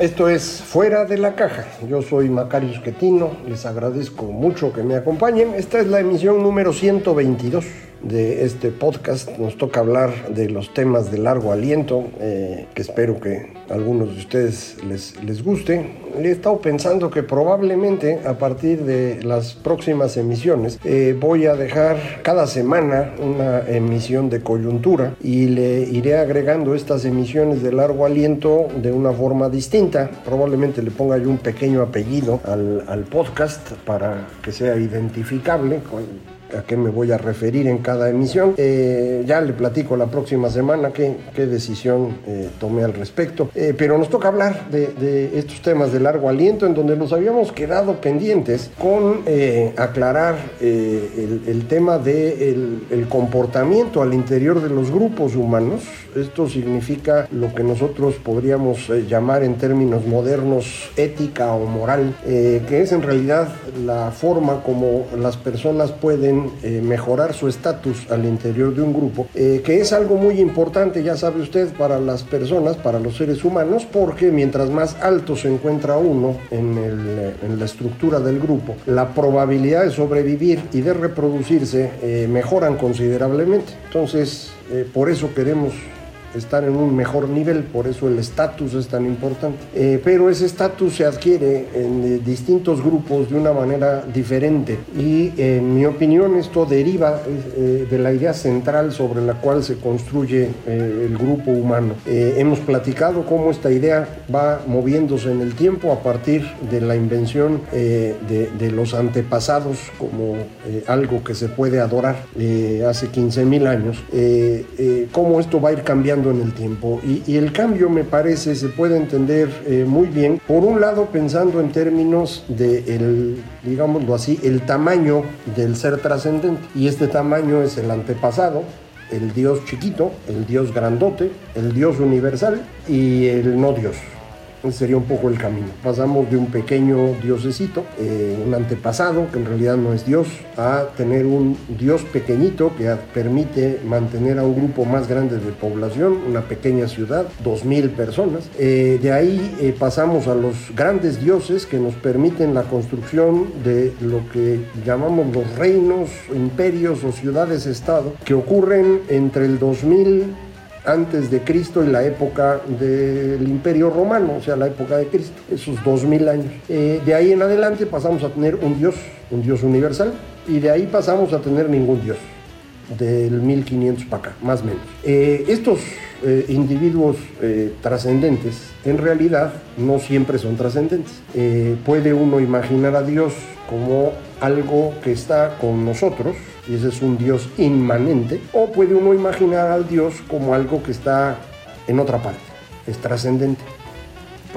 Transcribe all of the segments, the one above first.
Esto es Fuera de la Caja. Yo soy Macario Esquetino. Les agradezco mucho que me acompañen. Esta es la emisión número 122 de este podcast. Nos toca hablar de los temas de largo aliento, eh, que espero que a algunos de ustedes les, les guste. He estado pensando que probablemente a partir de las próximas emisiones eh, voy a dejar cada semana una emisión de coyuntura y le iré agregando estas emisiones de largo aliento de una forma distinta. Probablemente le ponga yo un pequeño apellido al, al podcast para que sea identificable. Con, a qué me voy a referir en cada emisión. Eh, ya le platico la próxima semana qué, decisión eh, tomé al respecto. Eh, pero nos toca hablar de, estos temas de largo aliento en donde nos habíamos quedado pendientes con aclarar el, tema del de comportamiento al interior de los grupos humanos. Esto significa lo que nosotros podríamos llamar en términos modernos ética o moral, que es en realidad la forma como las personas pueden eh, mejorar su estatus al interior de un grupo, eh, que es algo muy importante, ya sabe usted, para las personas, para los seres humanos, porque mientras más alto se encuentra uno en, el, en la estructura del grupo, la probabilidad de sobrevivir y de reproducirse eh, mejoran considerablemente. Entonces, por eso queremos estar en un mejor nivel, por eso el estatus es tan importante. Eh, pero ese estatus se adquiere en eh, distintos grupos de una manera diferente y en mi opinión esto deriva eh, de la idea central sobre la cual se construye eh, el grupo humano. Eh, hemos platicado cómo esta idea va moviéndose en el tiempo a partir de la invención de, de, los antepasados como algo que se puede adorar hace 15 mil años, cómo esto va a ir cambiando en el tiempo. Y, el cambio me parece se puede entender eh, muy bien. Por un lado pensando en términos de el digámoslo así el tamaño del ser trascendente. Y este tamaño es el antepasado el dios chiquito el dios grandote el dios universal y el no dios sería un poco el camino. Pasamos de un pequeño diosecito, eh, un antepasado que en realidad no es Dios, a tener un Dios pequeñito que permite mantener a un grupo más grande de población, una pequeña ciudad, dos mil personas. Eh, de ahí eh, pasamos a los grandes dioses que nos permiten la construcción de lo que llamamos los reinos, imperios o ciudades-estado que ocurren entre el 2000 antes de Cristo y la época del Imperio Romano, o sea, la época de Cristo, esos dos mil años. Eh, de ahí en adelante pasamos a tener un Dios, un Dios universal, y de ahí pasamos a tener ningún Dios, del 1500 para acá, más o menos. Eh, estos eh, individuos eh, trascendentes en realidad no siempre son trascendentes. Eh, puede uno imaginar a Dios como algo que está con nosotros, y ese es un Dios inmanente, o puede uno imaginar al Dios como algo que está en otra parte, es trascendente.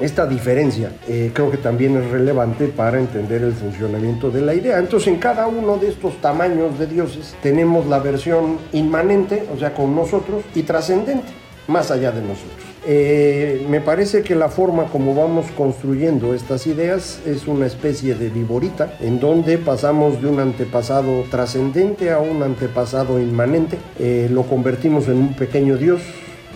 Esta diferencia eh, creo que también es relevante para entender el funcionamiento de la idea. Entonces en cada uno de estos tamaños de dioses tenemos la versión inmanente, o sea, con nosotros, y trascendente, más allá de nosotros. Eh, me parece que la forma como vamos construyendo estas ideas es una especie de viborita en donde pasamos de un antepasado trascendente a un antepasado inmanente, eh, lo convertimos en un pequeño dios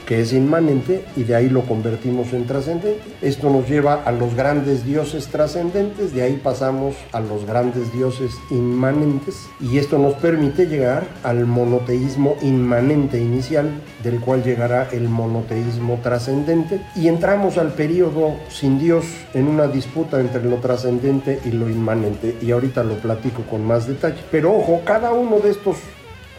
que es inmanente, y de ahí lo convertimos en trascendente. Esto nos lleva a los grandes dioses trascendentes, de ahí pasamos a los grandes dioses inmanentes, y esto nos permite llegar al monoteísmo inmanente inicial, del cual llegará el monoteísmo trascendente, y entramos al periodo sin Dios en una disputa entre lo trascendente y lo inmanente, y ahorita lo platico con más detalle. Pero ojo, cada uno de estos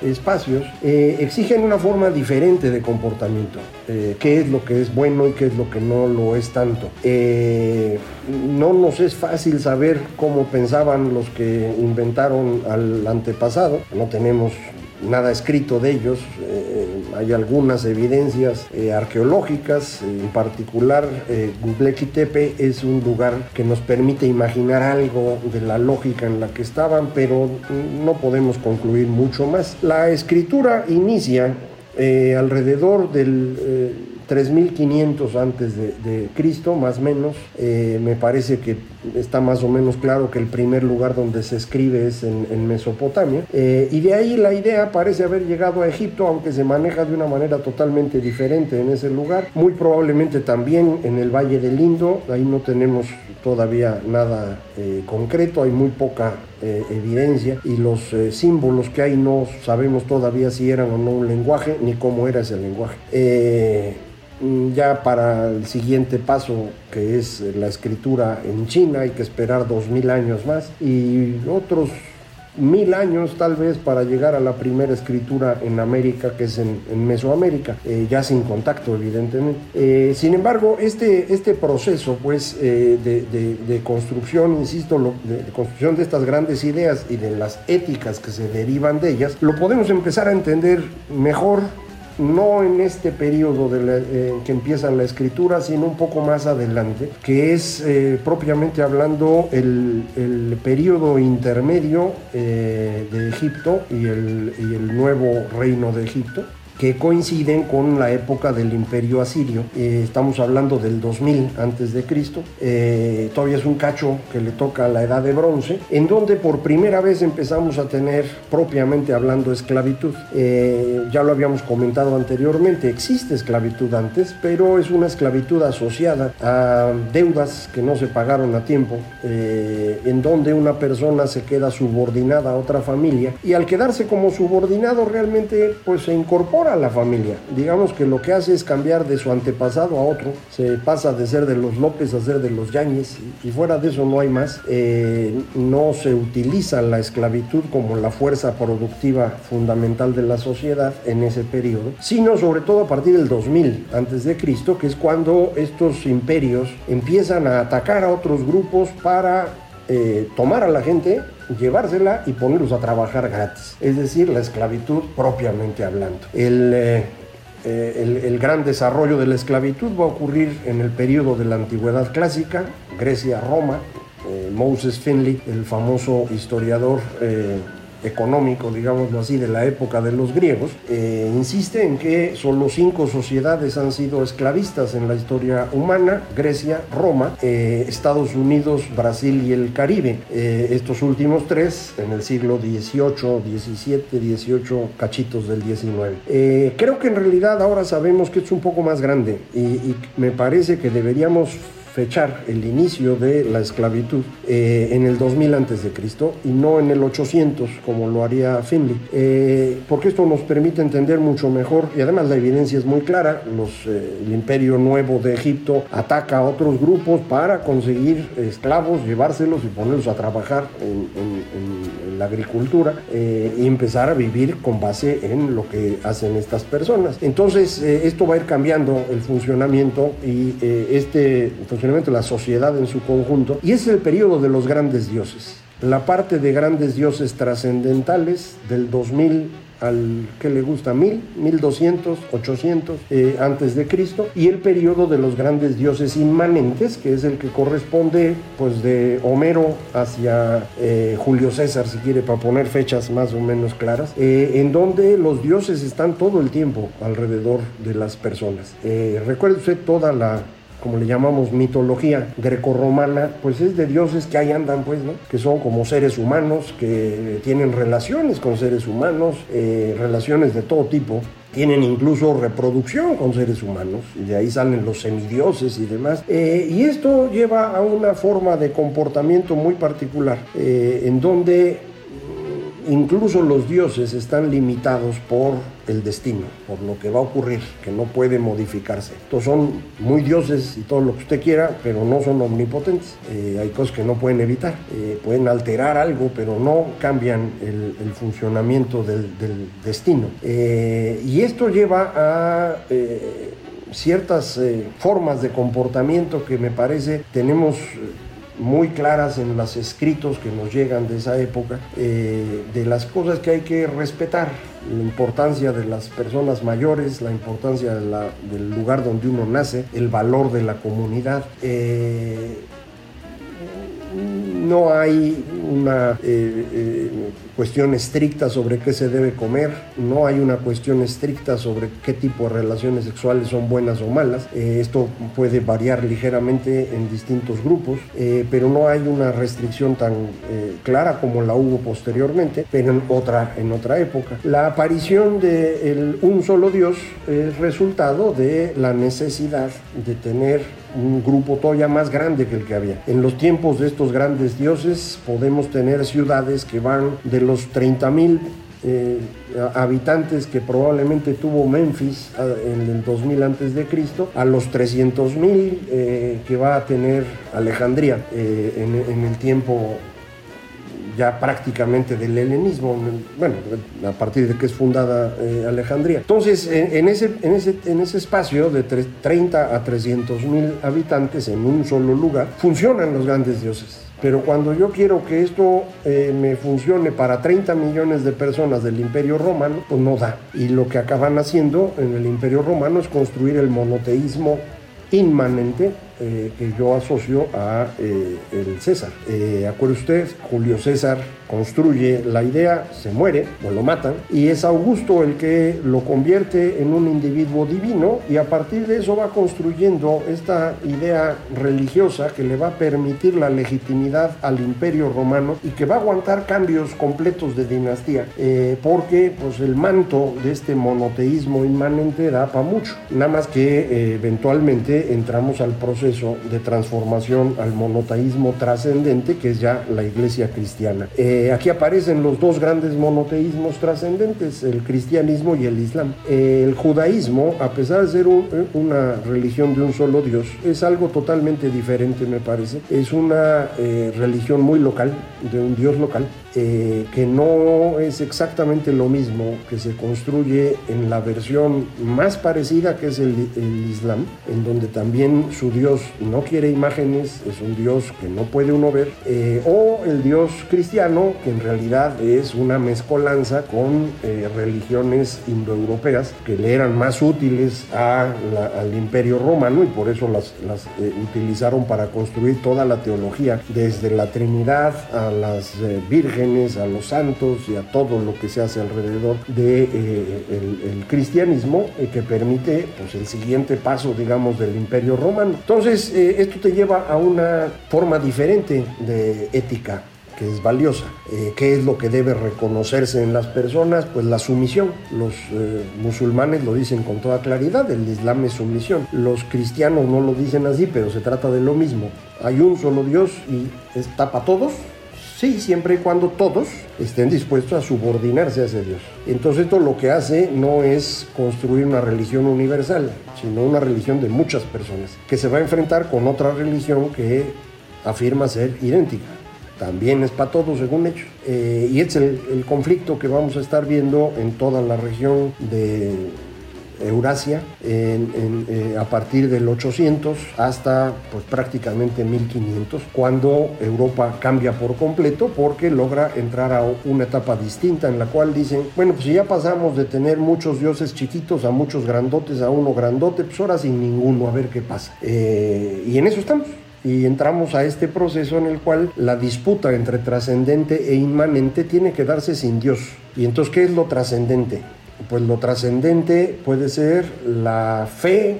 espacios eh, exigen una forma diferente de comportamiento. Eh, qué es lo que es bueno y qué es lo que no lo es tanto. Eh, no nos es fácil saber cómo pensaban los que inventaron al antepasado. No tenemos nada escrito de ellos. Eh, hay algunas evidencias eh, arqueológicas, en particular eh, es un lugar que nos permite imaginar algo de la lógica en la que estaban, pero no podemos concluir mucho más. La escritura inicia eh, alrededor del 3500 antes de, Cristo, más o menos. Eh, me parece que está más o menos claro que el primer lugar donde se escribe es en, Mesopotamia. Eh, y de ahí la idea parece haber llegado a Egipto, aunque se maneja de una manera totalmente diferente en ese lugar. Muy probablemente también en el Valle del Indo, ahí no tenemos todavía nada eh, concreto, hay muy poca evidencia y los símbolos que hay no sabemos todavía si eran o no un lenguaje ni cómo era ese lenguaje. Mm, ya para el siguiente paso, que es la escritura en China, hay que esperar dos mil años más y otros mil años tal vez para llegar a la primera escritura en América, que es en, Mesoamérica, eh, ya sin contacto evidentemente. Eh, sin embargo, este, este proceso pues eh, de, construcción, insisto, de construcción de estas grandes ideas y de las éticas que se derivan de ellas, lo podemos empezar a entender mejor no en este periodo que empieza la escritura, sino un poco más adelante, que es eh, propiamente hablando el, el periodo intermedio eh, de Egipto y el nuevo reino de Egipto que coinciden con la época del imperio asirio. Eh, estamos hablando del 2000 antes de Cristo. Eh, todavía es un cacho que le toca a la edad de bronce, en donde por primera vez empezamos a tener propiamente hablando esclavitud. Eh, ya lo habíamos comentado anteriormente, existe esclavitud antes, pero es una esclavitud asociada a deudas que no se pagaron a tiempo, en donde una persona se queda subordinada a otra familia y al quedarse como subordinado realmente pues se incorpora a la familia. Digamos que lo que hace es cambiar de su antepasado a otro. Se pasa de ser de los López a ser de los Yáñez y, fuera de eso no hay más. Eh, no se utiliza la esclavitud como la fuerza productiva fundamental de la sociedad en ese periodo, sino sobre todo a partir del 2000 antes de Cristo, que es cuando estos imperios empiezan a atacar a otros grupos para eh, tomar a la gente llevársela y ponerlos a trabajar gratis, es decir, la esclavitud propiamente hablando. Eh, eh, el, gran desarrollo de la esclavitud va a ocurrir en el periodo de la antigüedad clásica, Grecia, Roma. Eh, Moses Finley, el famoso historiador económico, digámoslo así, de la época de los griegos, eh, insiste en que solo cinco sociedades han sido esclavistas en la historia humana, Grecia, Roma, eh, Estados Unidos, Brasil y el Caribe. Eh, estos últimos tres en el siglo XVIII, XVII, XVIII, cachitos del XIX. creo que en realidad ahora sabemos que es un poco más grande y me parece que deberíamos fechar el inicio de la esclavitud eh, en el 2000 antes de Cristo y no en el 800 como lo haría Finley, eh, porque esto nos permite entender mucho mejor y además la evidencia es muy clara, los, eh, el imperio nuevo de Egipto ataca a otros grupos para conseguir esclavos, llevárselos y ponerlos a trabajar en, la agricultura y empezar a vivir con base en lo que hacen estas personas. Entonces esto va a ir cambiando el funcionamiento y este funcionamiento de la sociedad en su conjunto, y es el periodo de los grandes dioses. La parte de grandes dioses trascendentales del 2000 al que le gusta 1000, 1200, 800 antes de Cristo y el periodo de los grandes dioses inmanentes que es el que corresponde pues de Homero hacia eh, Julio César si quiere para poner fechas más o menos claras eh, en donde los dioses están todo el tiempo alrededor de las personas. Eh, recuerde toda la como le llamamos mitología grecorromana, pues es de dioses que ahí andan, pues, ¿no? Que son como seres humanos, que tienen relaciones con seres humanos, eh, relaciones de todo tipo, tienen incluso reproducción con seres humanos, y de ahí salen los semidioses y demás. Eh, y esto lleva a una forma de comportamiento muy particular, eh, en donde incluso los dioses están limitados por el destino, por lo que va a ocurrir, que no puede modificarse. Estos son muy dioses y todo lo que usted quiera, pero no son omnipotentes. Eh, hay cosas que no pueden evitar. Eh, pueden alterar algo, pero no cambian el, funcionamiento del, destino. Eh, y esto lleva a ciertas formas de comportamiento que me parece tenemos muy claras en los escritos que nos llegan de esa época, eh, de las cosas que hay que respetar, la importancia de las personas mayores, la importancia del lugar donde uno nace, el valor de la comunidad. Eh, no hay una eh, cuestión estricta sobre qué se debe comer, no hay una cuestión estricta sobre qué tipo de relaciones sexuales son buenas o malas. Eh, esto puede variar ligeramente en distintos grupos, pero no hay una restricción tan clara como la hubo posteriormente, pero en otra, en otra época. La aparición de un solo Dios es resultado de la necesidad de tener un grupo todavía más grande que el que había. En los tiempos de estos grandes dioses podemos tener ciudades que van de los 30 mil eh, habitantes que probablemente tuvo Memphis en el 2000 antes de Cristo a los 300 mil eh, que va a tener Alejandría eh, en, en, el tiempo ya prácticamente del helenismo, bueno, a partir de que es fundada eh, Alejandría. Entonces, en, ese, en, ese, en ese espacio de 30 a 300 mil habitantes en un solo lugar, funcionan los grandes dioses. Pero cuando yo quiero que esto eh, me funcione para 30 millones de personas del Imperio Romano, pues no da. Y lo que acaban haciendo en el Imperio Romano es construir el monoteísmo inmanente eh, que yo asocio a eh, el César. Eh, acuerde usted, Julio César construye la idea, se muere o lo matan, y es Augusto el que lo convierte en un individuo divino y a partir de eso va construyendo esta idea religiosa que le va a permitir la legitimidad al imperio romano y que va a aguantar cambios completos de dinastía, porque pues, el manto de este monoteísmo inmanente da para mucho, nada más que eventualmente entramos al proceso de transformación al monoteísmo trascendente, que es ya la iglesia cristiana. Eh, aquí aparecen los dos grandes monoteísmos trascendentes, el cristianismo y el islam. Eh, el judaísmo, a pesar de ser eh, una religión de un solo Dios, es algo totalmente diferente, me parece. Es una religión muy local, de un Dios local, eh, que no es exactamente lo mismo que se construye en la versión más parecida que es el, Islam, en donde también su Dios no quiere imágenes, es un Dios que no puede uno ver, eh, o el Dios cristiano, que en realidad es una mezcolanza con eh, religiones indoeuropeas que le eran más útiles al imperio romano y por eso las, las utilizaron para construir toda la teología, desde la Trinidad a las vírgenes, a los santos y a todo lo que se hace alrededor de eh, el, cristianismo eh, que permite pues el siguiente paso digamos del imperio romano entonces eh, esto te lleva a una forma diferente de ética que es valiosa. ¿Qué es lo que debe reconocerse en las personas? Pues la sumisión. Los musulmanes lo dicen con toda claridad, el Islam es sumisión. Los cristianos no lo dicen así, pero se trata de lo mismo. Hay un solo Dios y está para todos, Sí, siempre y cuando todos estén dispuestos a subordinarse a Dios. Entonces esto lo que hace no es construir una religión universal, sino una religión de muchas personas, que se va a enfrentar con otra religión que afirma ser idéntica. También es para todos, según hechos. Eh, y es el conflicto que vamos a estar viendo en toda la región de Eurasia eh, a partir del 800 hasta pues, prácticamente 1500, cuando Europa cambia por completo porque logra entrar a una etapa distinta en la cual dicen, bueno, pues si ya pasamos de tener muchos dioses chiquitos a muchos grandotes, a uno grandote, pues ahora sin ninguno, a ver qué pasa. Eh, y en eso estamos y entramos a este proceso en el cual la disputa entre trascendente e inmanente tiene que darse sin Dios. ¿Y entonces qué es lo trascendente? Pues lo trascendente puede ser la fe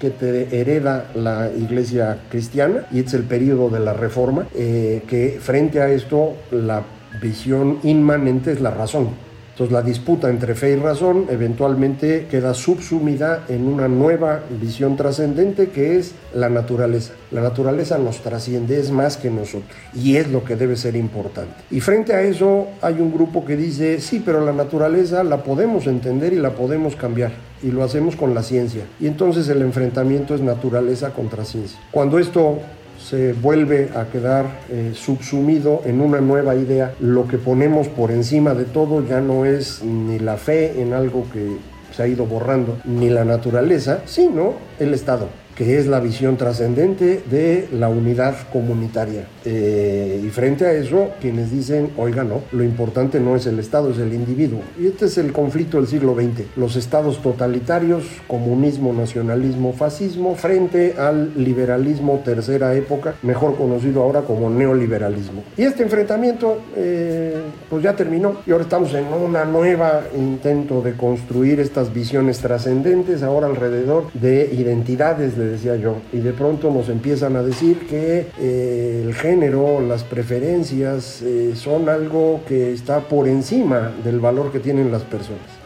que te hereda la iglesia cristiana y es el periodo de la reforma, eh, que frente a esto la visión inmanente es la razón. Entonces la disputa entre fe y razón eventualmente queda subsumida en una nueva visión trascendente que es la naturaleza. La naturaleza nos trasciende, es más que nosotros y es lo que debe ser importante. Y frente a eso hay un grupo que dice, sí, pero la naturaleza la podemos entender y la podemos cambiar y lo hacemos con la ciencia. Y entonces el enfrentamiento es naturaleza contra ciencia. Cuando esto se vuelve a quedar eh, subsumido en una nueva idea, lo que ponemos por encima de todo ya no es ni la fe en algo que se ha ido borrando, ni la naturaleza, sino el Estado que es la visión trascendente de la unidad comunitaria. Eh, y frente a eso, quienes dicen, oiga, no, lo importante no es el Estado, es el individuo. Y este es el conflicto del siglo XX. Los estados totalitarios, comunismo, nacionalismo, fascismo, frente al liberalismo tercera época, mejor conocido ahora como neoliberalismo. Y este enfrentamiento, eh, pues ya terminó. Y ahora estamos en una nueva intento de construir estas visiones trascendentes, ahora alrededor de identidades de decía yo, y de pronto nos empiezan a decir que eh, el género, las preferencias eh, son algo que está por encima del valor que tienen las personas.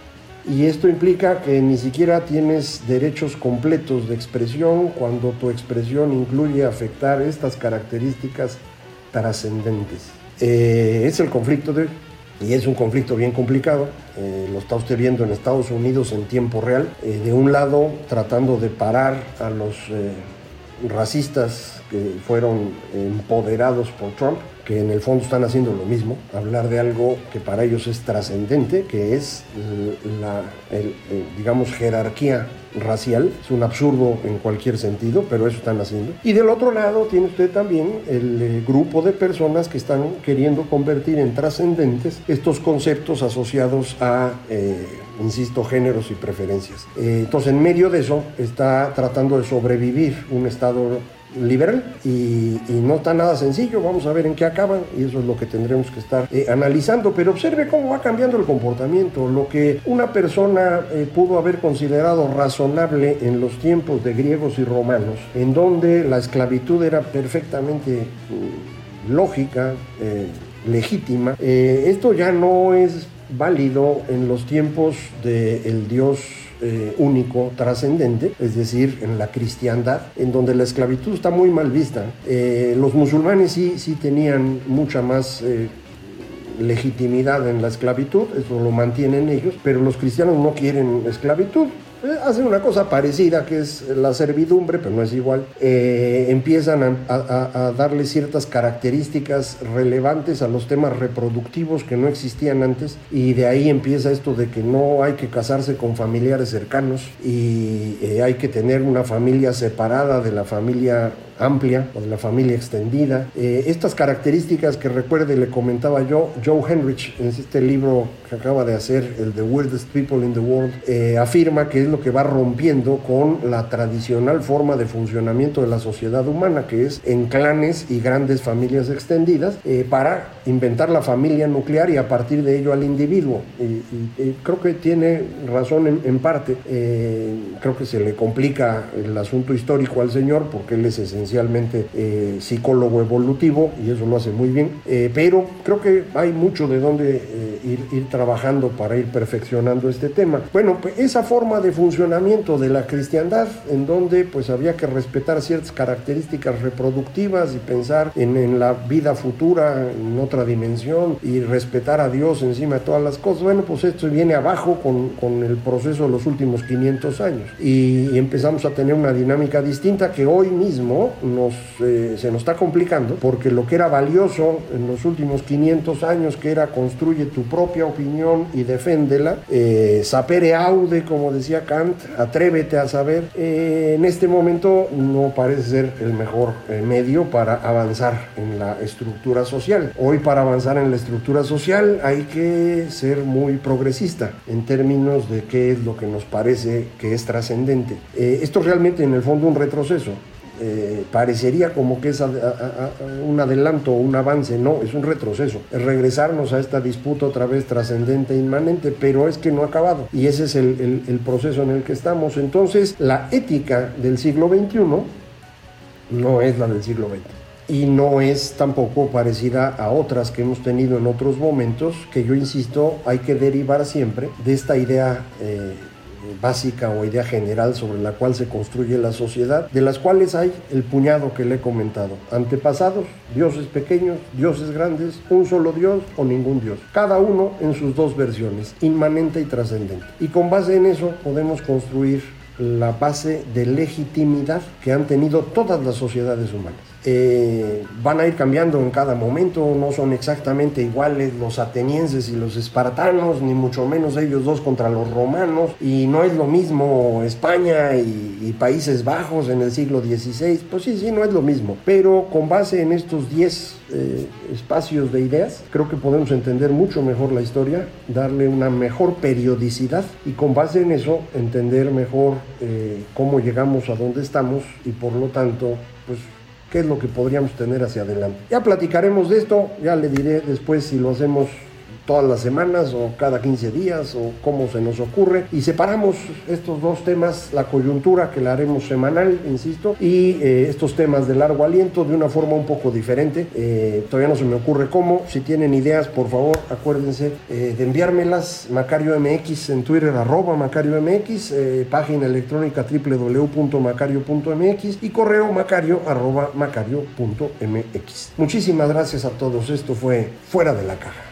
Y esto implica que ni siquiera tienes derechos completos de expresión cuando tu expresión incluye afectar estas características trascendentes. Eh, es el conflicto de y es un conflicto bien complicado, eh, lo está usted viendo en Estados Unidos en tiempo real, eh, de un lado tratando de parar a los eh, racistas fueron empoderados por Trump, que en el fondo están haciendo lo mismo, hablar de algo que para ellos es trascendente, que es la, digamos, jerarquía racial, es un absurdo en cualquier sentido, pero eso están haciendo. Y del otro lado tiene usted también el eh, grupo de personas que están queriendo convertir en trascendentes estos conceptos asociados a... Eh, insisto, géneros y preferencias. Eh, entonces, en medio de eso está tratando de sobrevivir un Estado liberal y, no está nada sencillo. Vamos a ver en qué acaban y eso es lo que tendremos que estar eh, analizando. Pero observe cómo va cambiando el comportamiento. Lo que una persona eh, pudo haber considerado razonable en los tiempos de griegos y romanos, en donde la esclavitud era perfectamente mm, lógica, eh, legítima, esto ya no es válido en los tiempos del dios eh, único, trascendente, es decir, en la cristiandad, en donde la esclavitud está muy mal vista. Eh, los musulmanes sí, sí tenían mucha más... Eh, legitimidad en la esclavitud, eso lo mantienen ellos, pero los cristianos no quieren esclavitud, hacen una cosa parecida que es la servidumbre, pero no es igual. Eh, empiezan a, darle ciertas características relevantes a los temas reproductivos que no existían antes y de ahí empieza esto de que no hay que casarse con familiares cercanos y eh, hay que tener una familia separada de la familia amplia o de la familia extendida. estas características que recuerde le comentaba yo, Joe Henrich en este libro que acaba de hacer, el The Weirdest People in the World, afirma que es lo que va rompiendo con la tradicional forma de funcionamiento de la sociedad humana, que es en clanes y grandes familias extendidas, eh, para inventar la familia nuclear y a partir de ello al individuo. Y, creo que tiene razón en, parte. Eh, creo que se le complica el asunto histórico al señor porque él es esencialmente eh, psicólogo evolutivo y eso lo hace muy bien. pero creo que hay mucho de dónde ir, ir, trabajando para ir perfeccionando este tema. Bueno, pues esa forma de funcionamiento de la cristiandad, en donde pues había que respetar ciertas características reproductivas y pensar en, en, la vida futura, en otra dimensión, y respetar a Dios encima de todas las cosas. Bueno, pues esto viene abajo con, con el proceso de los últimos 500 años. Y, empezamos a tener una dinámica distinta que hoy mismo nos, eh, se nos está complicando, porque lo que era valioso en los últimos 500 años, que era construye tu propia opinión y deféndela, eh, sapere aude, como decía atrévete a saber, eh, en este momento no parece ser el mejor eh, medio para avanzar en la estructura social. Hoy para avanzar en la estructura social hay que ser muy progresista en términos de qué es lo que nos parece que es trascendente. Eh, esto es realmente en el fondo un retroceso. Eh, parecería como que es un adelanto o un avance, no, es un retroceso, es regresarnos a esta disputa otra vez trascendente, inmanente, pero es que no ha acabado y ese es el, el proceso en el que estamos. Entonces, la ética del siglo XXI no es la del siglo XX. y no es tampoco parecida a otras que hemos tenido en otros momentos, que yo insisto, hay que derivar siempre de esta idea eh, básica o idea general sobre la cual se construye la sociedad, de las cuales hay el puñado que le he comentado. Antepasados, dioses pequeños, dioses grandes, un solo dios o ningún dios. Cada uno en sus dos versiones, inmanente y trascendente. Y con base en eso podemos construir la base de legitimidad que han tenido todas las sociedades humanas. Eh, van a ir cambiando en cada momento, no son exactamente iguales los atenienses y los espartanos, ni mucho menos ellos dos contra los romanos, y no es lo mismo España y, Países Bajos en el siglo XVI, pues sí, sí, no es lo mismo, pero con base en estos 10 eh, espacios de ideas, creo que podemos entender mucho mejor la historia, darle una mejor periodicidad y con base en eso entender mejor eh, cómo llegamos a donde estamos y por lo tanto, pues qué es lo que podríamos tener hacia adelante. Ya platicaremos de esto, ya le diré después si lo hacemos todas las semanas o cada 15 días o cómo se nos ocurre y separamos estos dos temas, la coyuntura que la haremos semanal, insisto, y eh, estos temas de largo aliento de una forma un poco diferente. Eh, todavía no se me ocurre cómo. Si tienen ideas, por favor, acuérdense eh, de enviármelas. Macario MX en Twitter, arroba Macario MX, página electrónica www.macario.mx y correo macario arroba macario.mx. Muchísimas gracias a todos. Esto fue Fuera de la Caja.